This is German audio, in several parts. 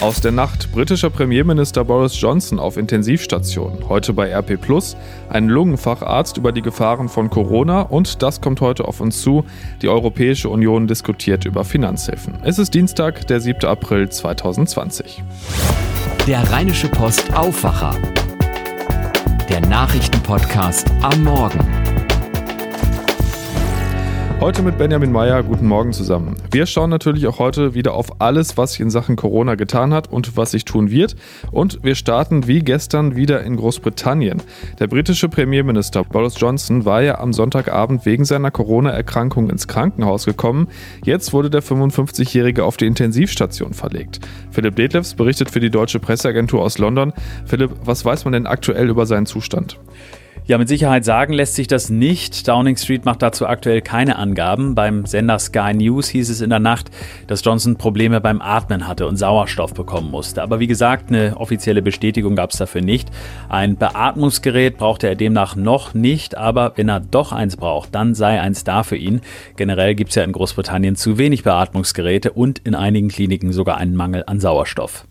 Aus der Nacht. Britischer Premierminister Boris Johnson auf Intensivstation. Heute bei RP Plus. Ein Lungenfacharzt über die Gefahren von Corona. Und das kommt heute auf uns zu. Die Europäische Union diskutiert über Finanzhilfen. Es ist Dienstag, der 7. April 2020. Der Rheinische Post Aufwacher. Der Nachrichtenpodcast am Morgen. Heute mit Benjamin Meyer. Guten Morgen zusammen. Wir schauen natürlich auch heute wieder auf alles, was sich in Sachen Corona getan hat und was sich tun wird. Und wir starten wie gestern wieder in Großbritannien. Der britische Premierminister Boris Johnson war ja am Sonntagabend wegen seiner Corona-Erkrankung ins Krankenhaus gekommen. Jetzt wurde der 55-Jährige auf die Intensivstation verlegt. Philipp Detlefs berichtet für die deutsche Presseagentur aus London. Philipp, was weiß man denn aktuell über seinen Zustand? Ja, mit Sicherheit sagen lässt sich das nicht. Downing Street macht dazu aktuell keine Angaben. Beim Sender Sky News hieß es in der Nacht, dass Johnson Probleme beim Atmen hatte und Sauerstoff bekommen musste. Aber wie gesagt, eine offizielle Bestätigung gab es dafür nicht. Ein Beatmungsgerät brauchte er demnach noch nicht, aber wenn er doch eins braucht, dann sei eins da für ihn. Generell gibt es ja in Großbritannien zu wenig Beatmungsgeräte und in einigen Kliniken sogar einen Mangel an Sauerstoff.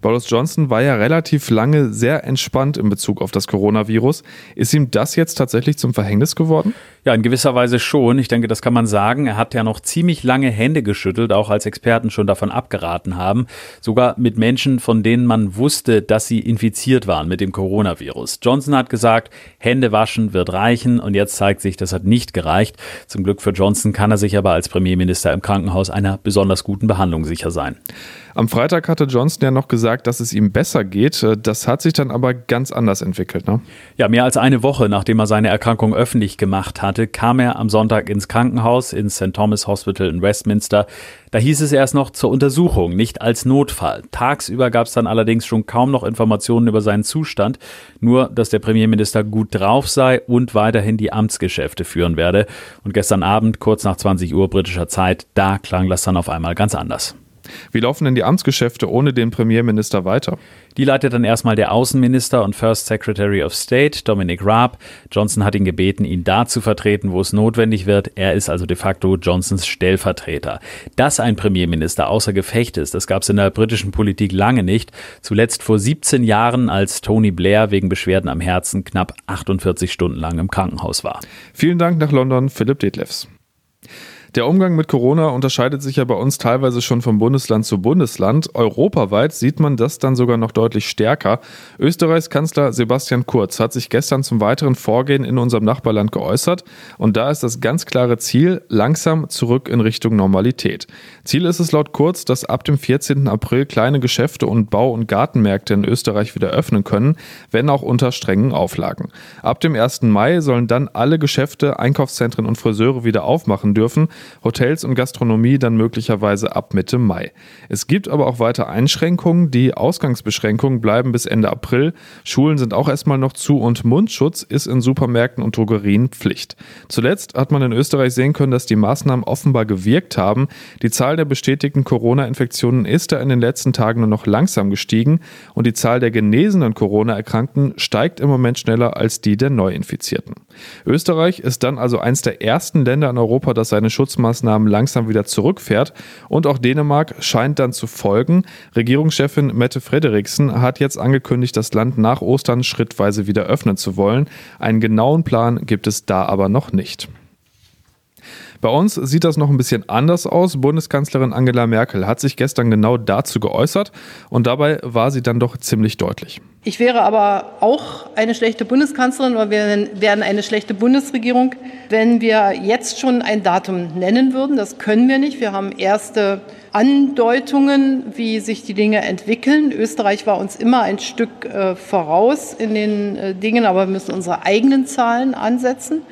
Boris Johnson war ja relativ lange sehr entspannt in Bezug auf das Coronavirus. Ist ihm das jetzt tatsächlich zum Verhängnis geworden? Ja, in gewisser Weise schon. Ich denke, das kann man sagen. Er hat ja noch ziemlich lange Hände geschüttelt, auch als Experten schon davon abgeraten haben. Sogar mit Menschen, von denen man wusste, dass sie infiziert waren mit dem Coronavirus. Johnson hat gesagt, Hände waschen wird reichen und jetzt zeigt sich, das hat nicht gereicht. Zum Glück für Johnson kann er sich aber als Premierminister im Krankenhaus einer besonders guten Behandlung sicher sein. Am Freitag hatte Johnson ja noch gesagt, dass es ihm besser geht. Das hat sich dann aber ganz anders entwickelt. Ne? Ja, mehr als eine Woche nachdem er seine Erkrankung öffentlich gemacht hatte, kam er am Sonntag ins Krankenhaus ins St. Thomas Hospital in Westminster. Da hieß es erst noch zur Untersuchung, nicht als Notfall. Tagsüber gab es dann allerdings schon kaum noch Informationen über seinen Zustand, nur dass der Premierminister gut drauf sei und weiterhin die Amtsgeschäfte führen werde. Und gestern Abend, kurz nach 20 Uhr britischer Zeit, da klang das dann auf einmal ganz anders. Wie laufen denn die Amtsgeschäfte ohne den Premierminister weiter? Die leitet dann erstmal der Außenminister und First Secretary of State, Dominic Raab. Johnson hat ihn gebeten, ihn da zu vertreten, wo es notwendig wird. Er ist also de facto Johnsons Stellvertreter. Dass ein Premierminister außer Gefecht ist, das gab es in der britischen Politik lange nicht. Zuletzt vor 17 Jahren, als Tony Blair wegen Beschwerden am Herzen knapp 48 Stunden lang im Krankenhaus war. Vielen Dank nach London, Philipp Detlefs. Der Umgang mit Corona unterscheidet sich ja bei uns teilweise schon von Bundesland zu Bundesland. Europaweit sieht man das dann sogar noch deutlich stärker. Österreichs Kanzler Sebastian Kurz hat sich gestern zum weiteren Vorgehen in unserem Nachbarland geäußert. Und da ist das ganz klare Ziel, langsam zurück in Richtung Normalität. Ziel ist es laut Kurz, dass ab dem 14. April kleine Geschäfte und Bau- und Gartenmärkte in Österreich wieder öffnen können, wenn auch unter strengen Auflagen. Ab dem 1. Mai sollen dann alle Geschäfte, Einkaufszentren und Friseure wieder aufmachen dürfen. Hotels und Gastronomie dann möglicherweise ab Mitte Mai. Es gibt aber auch weiter Einschränkungen. Die Ausgangsbeschränkungen bleiben bis Ende April. Schulen sind auch erstmal noch zu und Mundschutz ist in Supermärkten und Drogerien Pflicht. Zuletzt hat man in Österreich sehen können, dass die Maßnahmen offenbar gewirkt haben. Die Zahl der bestätigten Corona-Infektionen ist da in den letzten Tagen nur noch langsam gestiegen und die Zahl der genesenen Corona-Erkrankten steigt im Moment schneller als die der Neuinfizierten. Österreich ist dann also eins der ersten Länder in Europa, das seine Schutz Schutzmaßnahmen langsam wieder zurückfährt. Und auch Dänemark scheint dann zu folgen. Regierungschefin Mette Frederiksen hat jetzt angekündigt, das Land nach Ostern schrittweise wieder öffnen zu wollen. Einen genauen Plan gibt es da aber noch nicht. Bei uns sieht das noch ein bisschen anders aus. Bundeskanzlerin Angela Merkel hat sich gestern genau dazu geäußert und dabei war sie dann doch ziemlich deutlich. Ich wäre aber auch eine schlechte Bundeskanzlerin oder wir wären eine schlechte Bundesregierung, wenn wir jetzt schon ein Datum nennen würden. Das können wir nicht. Wir haben erste Andeutungen, wie sich die Dinge entwickeln. Österreich war uns immer ein Stück äh, voraus in den äh, Dingen, aber wir müssen unsere eigenen Zahlen ansetzen.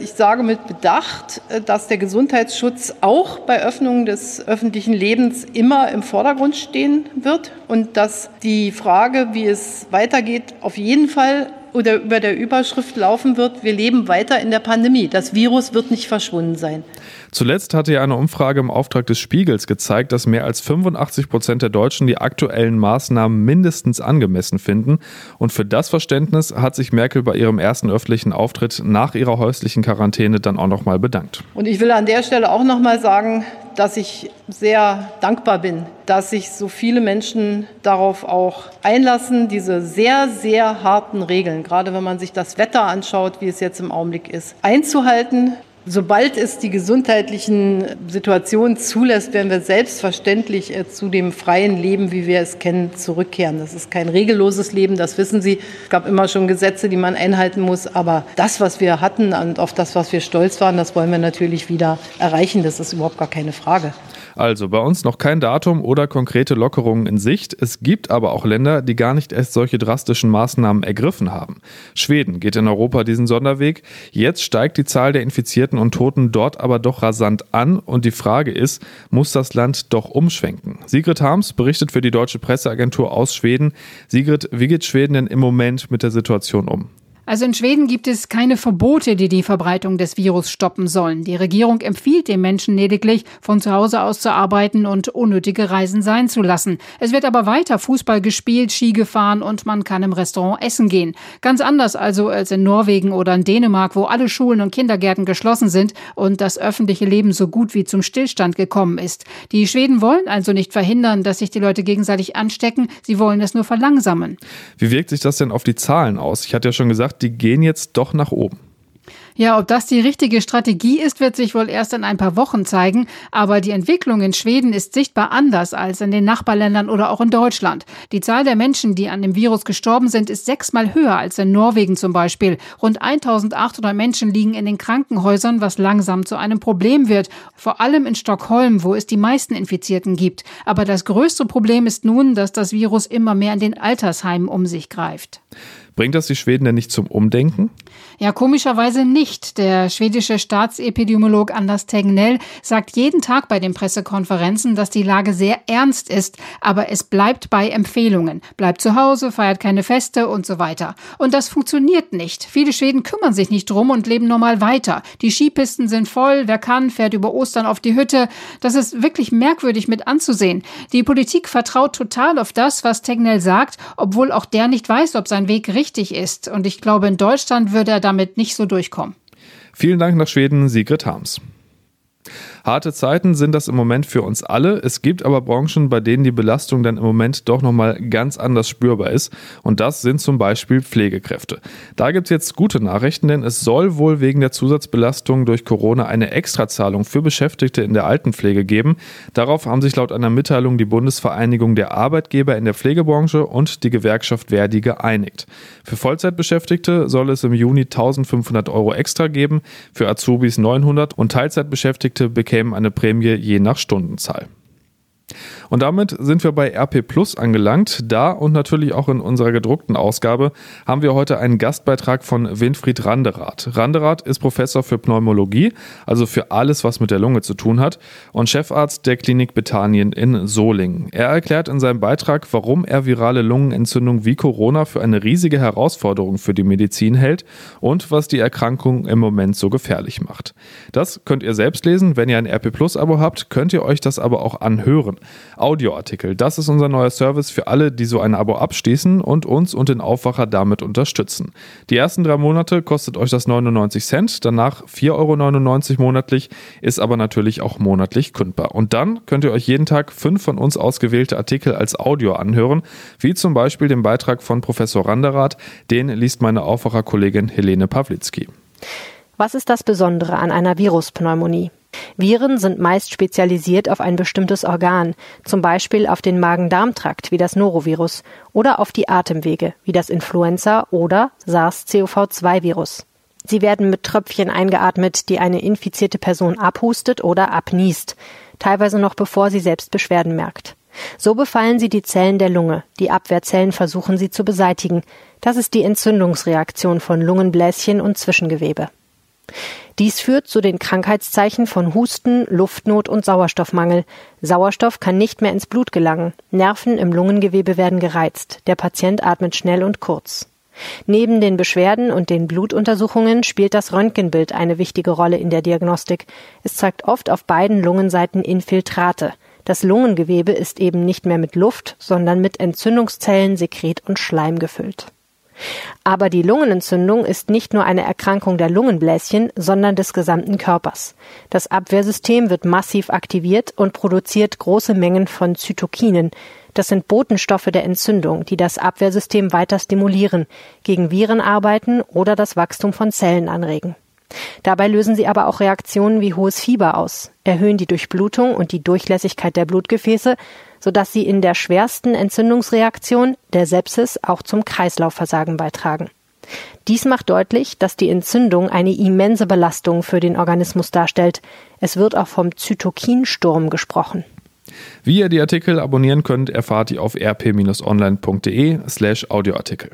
Ich sage mit Bedacht, äh, dass der Gesundheitsschutz auch bei Öffnung des öffentlichen Lebens immer im Vordergrund stehen wird und dass die Frage, wie es weitergeht, auf jeden Fall oder über der Überschrift laufen wird, wir leben weiter in der Pandemie. Das Virus wird nicht verschwunden sein. Zuletzt hatte ja eine Umfrage im Auftrag des Spiegels gezeigt, dass mehr als 85 Prozent der Deutschen die aktuellen Maßnahmen mindestens angemessen finden. Und für das Verständnis hat sich Merkel bei ihrem ersten öffentlichen Auftritt nach ihrer häuslichen Quarantäne dann auch nochmal bedankt. Und ich will an der Stelle auch nochmal sagen, dass ich sehr dankbar bin, dass sich so viele Menschen darauf auch einlassen, diese sehr, sehr harten Regeln, gerade wenn man sich das Wetter anschaut, wie es jetzt im Augenblick ist, einzuhalten. Sobald es die gesundheitlichen Situationen zulässt, werden wir selbstverständlich äh, zu dem freien Leben, wie wir es kennen, zurückkehren. Das ist kein regelloses Leben, das wissen Sie. Es gab immer schon Gesetze, die man einhalten muss. Aber das, was wir hatten und auf das, was wir stolz waren, das wollen wir natürlich wieder erreichen. Das ist überhaupt gar keine Frage. Also bei uns noch kein Datum oder konkrete Lockerungen in Sicht. Es gibt aber auch Länder, die gar nicht erst solche drastischen Maßnahmen ergriffen haben. Schweden geht in Europa diesen Sonderweg. Jetzt steigt die Zahl der Infizierten und Toten dort aber doch rasant an. Und die Frage ist, muss das Land doch umschwenken? Sigrid Harms berichtet für die deutsche Presseagentur aus Schweden. Sigrid, wie geht Schweden denn im Moment mit der Situation um? Also in Schweden gibt es keine Verbote, die die Verbreitung des Virus stoppen sollen. Die Regierung empfiehlt den Menschen lediglich, von zu Hause aus zu arbeiten und unnötige Reisen sein zu lassen. Es wird aber weiter Fußball gespielt, Ski gefahren und man kann im Restaurant essen gehen. Ganz anders also als in Norwegen oder in Dänemark, wo alle Schulen und Kindergärten geschlossen sind und das öffentliche Leben so gut wie zum Stillstand gekommen ist. Die Schweden wollen also nicht verhindern, dass sich die Leute gegenseitig anstecken, sie wollen es nur verlangsamen. Wie wirkt sich das denn auf die Zahlen aus? Ich hatte ja schon gesagt, die gehen jetzt doch nach oben. Ja, ob das die richtige Strategie ist, wird sich wohl erst in ein paar Wochen zeigen. Aber die Entwicklung in Schweden ist sichtbar anders als in den Nachbarländern oder auch in Deutschland. Die Zahl der Menschen, die an dem Virus gestorben sind, ist sechsmal höher als in Norwegen zum Beispiel. Rund 1800 Menschen liegen in den Krankenhäusern, was langsam zu einem Problem wird. Vor allem in Stockholm, wo es die meisten Infizierten gibt. Aber das größte Problem ist nun, dass das Virus immer mehr in den Altersheimen um sich greift. Bringt das die Schweden denn nicht zum Umdenken? Ja, komischerweise nicht. Der schwedische Staatsepidemiolog Anders Tegnell sagt jeden Tag bei den Pressekonferenzen, dass die Lage sehr ernst ist, aber es bleibt bei Empfehlungen. Bleibt zu Hause, feiert keine Feste und so weiter. Und das funktioniert nicht. Viele Schweden kümmern sich nicht drum und leben normal weiter. Die Skipisten sind voll, wer kann, fährt über Ostern auf die Hütte. Das ist wirklich merkwürdig mit anzusehen. Die Politik vertraut total auf das, was Tegnell sagt, obwohl auch der nicht weiß, ob sein Weg richtig ist. Und ich glaube, in Deutschland würde er damit nicht so durchkommen. Vielen Dank nach Schweden, Sigrid Harms. Harte Zeiten sind das im Moment für uns alle. Es gibt aber Branchen, bei denen die Belastung dann im Moment doch nochmal ganz anders spürbar ist. Und das sind zum Beispiel Pflegekräfte. Da gibt es jetzt gute Nachrichten, denn es soll wohl wegen der Zusatzbelastung durch Corona eine Extrazahlung für Beschäftigte in der Altenpflege geben. Darauf haben sich laut einer Mitteilung die Bundesvereinigung der Arbeitgeber in der Pflegebranche und die Gewerkschaft Verdi geeinigt. Für Vollzeitbeschäftigte soll es im Juni 1500 Euro extra geben, für Azubis 900 und Teilzeitbeschäftigte bekämen eine Prämie je nach Stundenzahl. Und damit sind wir bei RP Plus angelangt. Da und natürlich auch in unserer gedruckten Ausgabe haben wir heute einen Gastbeitrag von Winfried Randerath. Randerath ist Professor für Pneumologie, also für alles, was mit der Lunge zu tun hat, und Chefarzt der Klinik Bethanien in Solingen. Er erklärt in seinem Beitrag, warum er virale Lungenentzündung wie Corona für eine riesige Herausforderung für die Medizin hält und was die Erkrankung im Moment so gefährlich macht. Das könnt ihr selbst lesen. Wenn ihr ein RP Plus Abo habt, könnt ihr euch das aber auch anhören. Audioartikel. Das ist unser neuer Service für alle, die so ein Abo abschließen und uns und den Aufwacher damit unterstützen. Die ersten drei Monate kostet euch das 99 Cent, danach 4,99 Euro monatlich, ist aber natürlich auch monatlich kündbar. Und dann könnt ihr euch jeden Tag fünf von uns ausgewählte Artikel als Audio anhören, wie zum Beispiel den Beitrag von Professor Randerath, den liest meine Aufwacherkollegin Helene Pawlitzki. Was ist das Besondere an einer Viruspneumonie? Viren sind meist spezialisiert auf ein bestimmtes Organ, zum Beispiel auf den Magen-Darm-Trakt wie das Norovirus oder auf die Atemwege wie das Influenza oder SARS-CoV-2-Virus. Sie werden mit Tröpfchen eingeatmet, die eine infizierte Person abhustet oder abniest, teilweise noch bevor sie selbst Beschwerden merkt. So befallen sie die Zellen der Lunge, die Abwehrzellen versuchen sie zu beseitigen. Das ist die Entzündungsreaktion von Lungenbläschen und Zwischengewebe. Dies führt zu den Krankheitszeichen von Husten, Luftnot und Sauerstoffmangel. Sauerstoff kann nicht mehr ins Blut gelangen. Nerven im Lungengewebe werden gereizt. Der Patient atmet schnell und kurz. Neben den Beschwerden und den Blutuntersuchungen spielt das Röntgenbild eine wichtige Rolle in der Diagnostik. Es zeigt oft auf beiden Lungenseiten Infiltrate. Das Lungengewebe ist eben nicht mehr mit Luft, sondern mit Entzündungszellen, Sekret und Schleim gefüllt. Aber die Lungenentzündung ist nicht nur eine Erkrankung der Lungenbläschen, sondern des gesamten Körpers. Das Abwehrsystem wird massiv aktiviert und produziert große Mengen von Zytokinen. Das sind Botenstoffe der Entzündung, die das Abwehrsystem weiter stimulieren, gegen Viren arbeiten oder das Wachstum von Zellen anregen. Dabei lösen sie aber auch Reaktionen wie hohes Fieber aus, erhöhen die Durchblutung und die Durchlässigkeit der Blutgefäße, sodass sie in der schwersten Entzündungsreaktion, der Sepsis, auch zum Kreislaufversagen beitragen. Dies macht deutlich, dass die Entzündung eine immense Belastung für den Organismus darstellt. Es wird auch vom Zytokinsturm gesprochen. Wie ihr die Artikel abonnieren könnt, erfahrt ihr auf rp-online.de slash Audioartikel.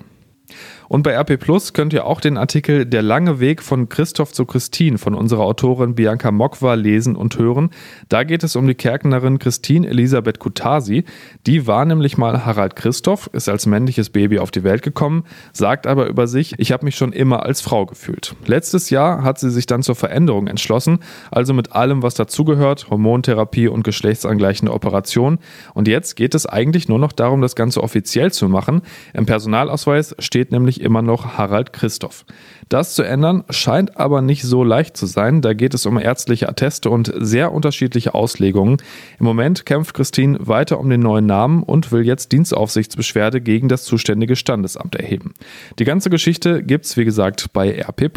Und bei RP Plus könnt ihr auch den Artikel Der lange Weg von Christoph zu Christine von unserer Autorin Bianca Mokwa lesen und hören. Da geht es um die Kärknerin Christine Elisabeth Kutasi. Die war nämlich mal Harald Christoph, ist als männliches Baby auf die Welt gekommen, sagt aber über sich, ich habe mich schon immer als Frau gefühlt. Letztes Jahr hat sie sich dann zur Veränderung entschlossen, also mit allem, was dazugehört, Hormontherapie und geschlechtsangleichende Operation. Und jetzt geht es eigentlich nur noch darum, das Ganze offiziell zu machen. Im Personalausweis steht nämlich immer noch Harald Christoph. Das zu ändern scheint aber nicht so leicht zu sein. Da geht es um ärztliche Atteste und sehr unterschiedliche Auslegungen. Im Moment kämpft Christine weiter um den neuen Namen und will jetzt Dienstaufsichtsbeschwerde gegen das zuständige Standesamt erheben. Die ganze Geschichte gibt's wie gesagt bei RP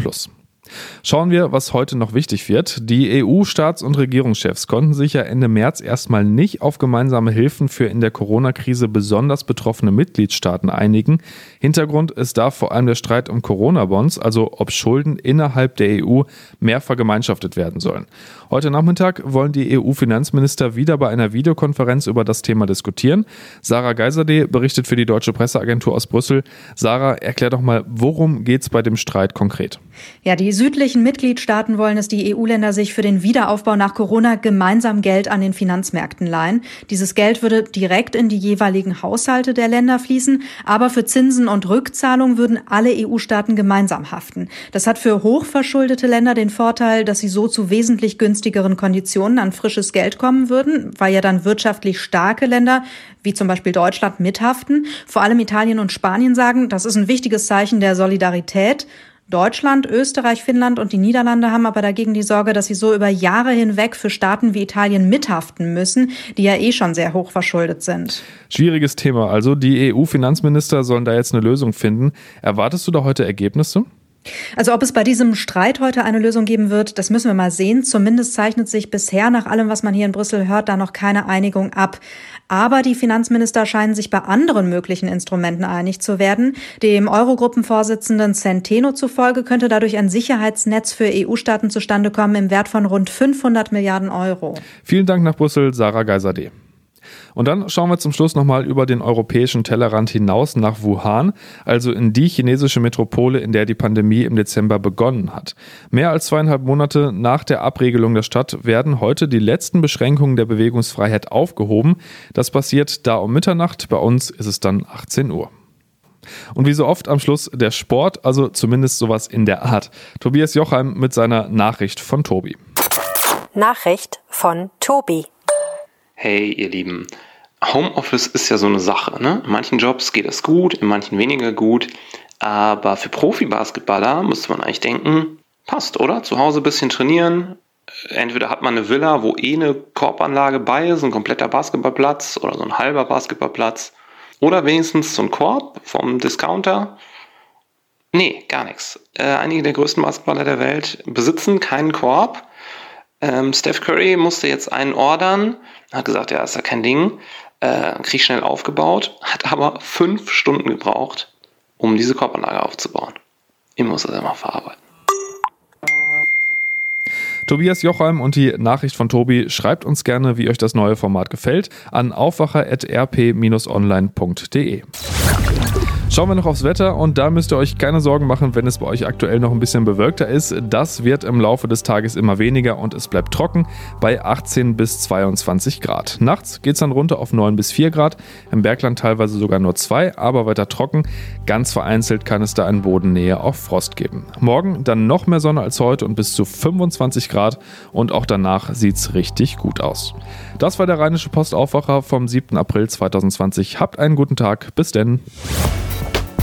Schauen wir, was heute noch wichtig wird. Die EU-Staats- und Regierungschefs konnten sich ja Ende März erstmal nicht auf gemeinsame Hilfen für in der Corona-Krise besonders betroffene Mitgliedstaaten einigen. Hintergrund ist da vor allem der Streit um Corona-Bonds, also ob Schulden innerhalb der EU mehr vergemeinschaftet werden sollen. Heute Nachmittag wollen die EU-Finanzminister wieder bei einer Videokonferenz über das Thema diskutieren. Sarah Geiserde berichtet für die Deutsche Presseagentur aus Brüssel. Sarah, erklär doch mal, worum geht es bei dem Streit konkret? Ja, die südlichen Mitgliedstaaten wollen, dass die EU-Länder sich für den Wiederaufbau nach Corona gemeinsam Geld an den Finanzmärkten leihen. Dieses Geld würde direkt in die jeweiligen Haushalte der Länder fließen, aber für Zinsen und Rückzahlung würden alle EU-Staaten gemeinsam haften. Das hat für hochverschuldete Länder den Vorteil, dass sie so zu wesentlich günstigeren günstigeren Konditionen an frisches Geld kommen würden, weil ja dann wirtschaftlich starke Länder wie zum Beispiel Deutschland mithaften. Vor allem Italien und Spanien sagen, das ist ein wichtiges Zeichen der Solidarität. Deutschland, Österreich, Finnland und die Niederlande haben aber dagegen die Sorge, dass sie so über Jahre hinweg für Staaten wie Italien mithaften müssen, die ja eh schon sehr hoch verschuldet sind. Schwieriges Thema. Also die EU-Finanzminister sollen da jetzt eine Lösung finden. Erwartest du da heute Ergebnisse? Also ob es bei diesem Streit heute eine Lösung geben wird, das müssen wir mal sehen. Zumindest zeichnet sich bisher nach allem, was man hier in Brüssel hört, da noch keine Einigung ab. Aber die Finanzminister scheinen sich bei anderen möglichen Instrumenten einig zu werden. Dem Eurogruppenvorsitzenden Centeno zufolge könnte dadurch ein Sicherheitsnetz für EU-Staaten zustande kommen im Wert von rund 500 Milliarden Euro. Vielen Dank nach Brüssel, Sarah Geiserde. Und dann schauen wir zum Schluss nochmal über den europäischen Tellerrand hinaus nach Wuhan, also in die chinesische Metropole, in der die Pandemie im Dezember begonnen hat. Mehr als zweieinhalb Monate nach der Abregelung der Stadt werden heute die letzten Beschränkungen der Bewegungsfreiheit aufgehoben. Das passiert da um Mitternacht, bei uns ist es dann 18 Uhr. Und wie so oft am Schluss der Sport, also zumindest sowas in der Art. Tobias Jochheim mit seiner Nachricht von Tobi. Nachricht von Tobi. Hey, ihr Lieben, Homeoffice ist ja so eine Sache. Ne? In manchen Jobs geht es gut, in manchen weniger gut. Aber für Profi-Basketballer müsste man eigentlich denken, passt, oder? Zu Hause ein bisschen trainieren. Entweder hat man eine Villa, wo eh eine Korbanlage bei ist, ein kompletter Basketballplatz oder so ein halber Basketballplatz. Oder wenigstens so ein Korb vom Discounter. Nee, gar nichts. Äh, einige der größten Basketballer der Welt besitzen keinen Korb. Ähm, Steph Curry musste jetzt einen ordern, hat gesagt, ja, ist ja kein Ding äh, Krieg schnell aufgebaut, hat aber fünf Stunden gebraucht, um diese Korbanlage aufzubauen. Ich muss das immer verarbeiten. Tobias Jochheim und die Nachricht von Tobi. Schreibt uns gerne, wie euch das neue Format gefällt, an aufwacher.rp-online.de. Schauen wir noch aufs Wetter und da müsst ihr euch keine Sorgen machen, wenn es bei euch aktuell noch ein bisschen bewölkter ist. Das wird im Laufe des Tages immer weniger und es bleibt trocken bei 18 bis 22 Grad. Nachts geht es dann runter auf 9 bis 4 Grad, im Bergland teilweise sogar nur 2, aber weiter trocken. Ganz vereinzelt kann es da in Bodennähe auch Frost geben. Morgen dann noch mehr Sonne als heute und bis zu 25 Grad und auch danach sieht es richtig gut aus. Das war der Rheinische Postaufwacher vom 7. April 2020. Habt einen guten Tag, bis denn.